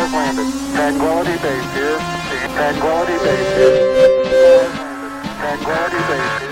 has landed. Tranquility Base here. Tranquility Base here. Tranquility Base here.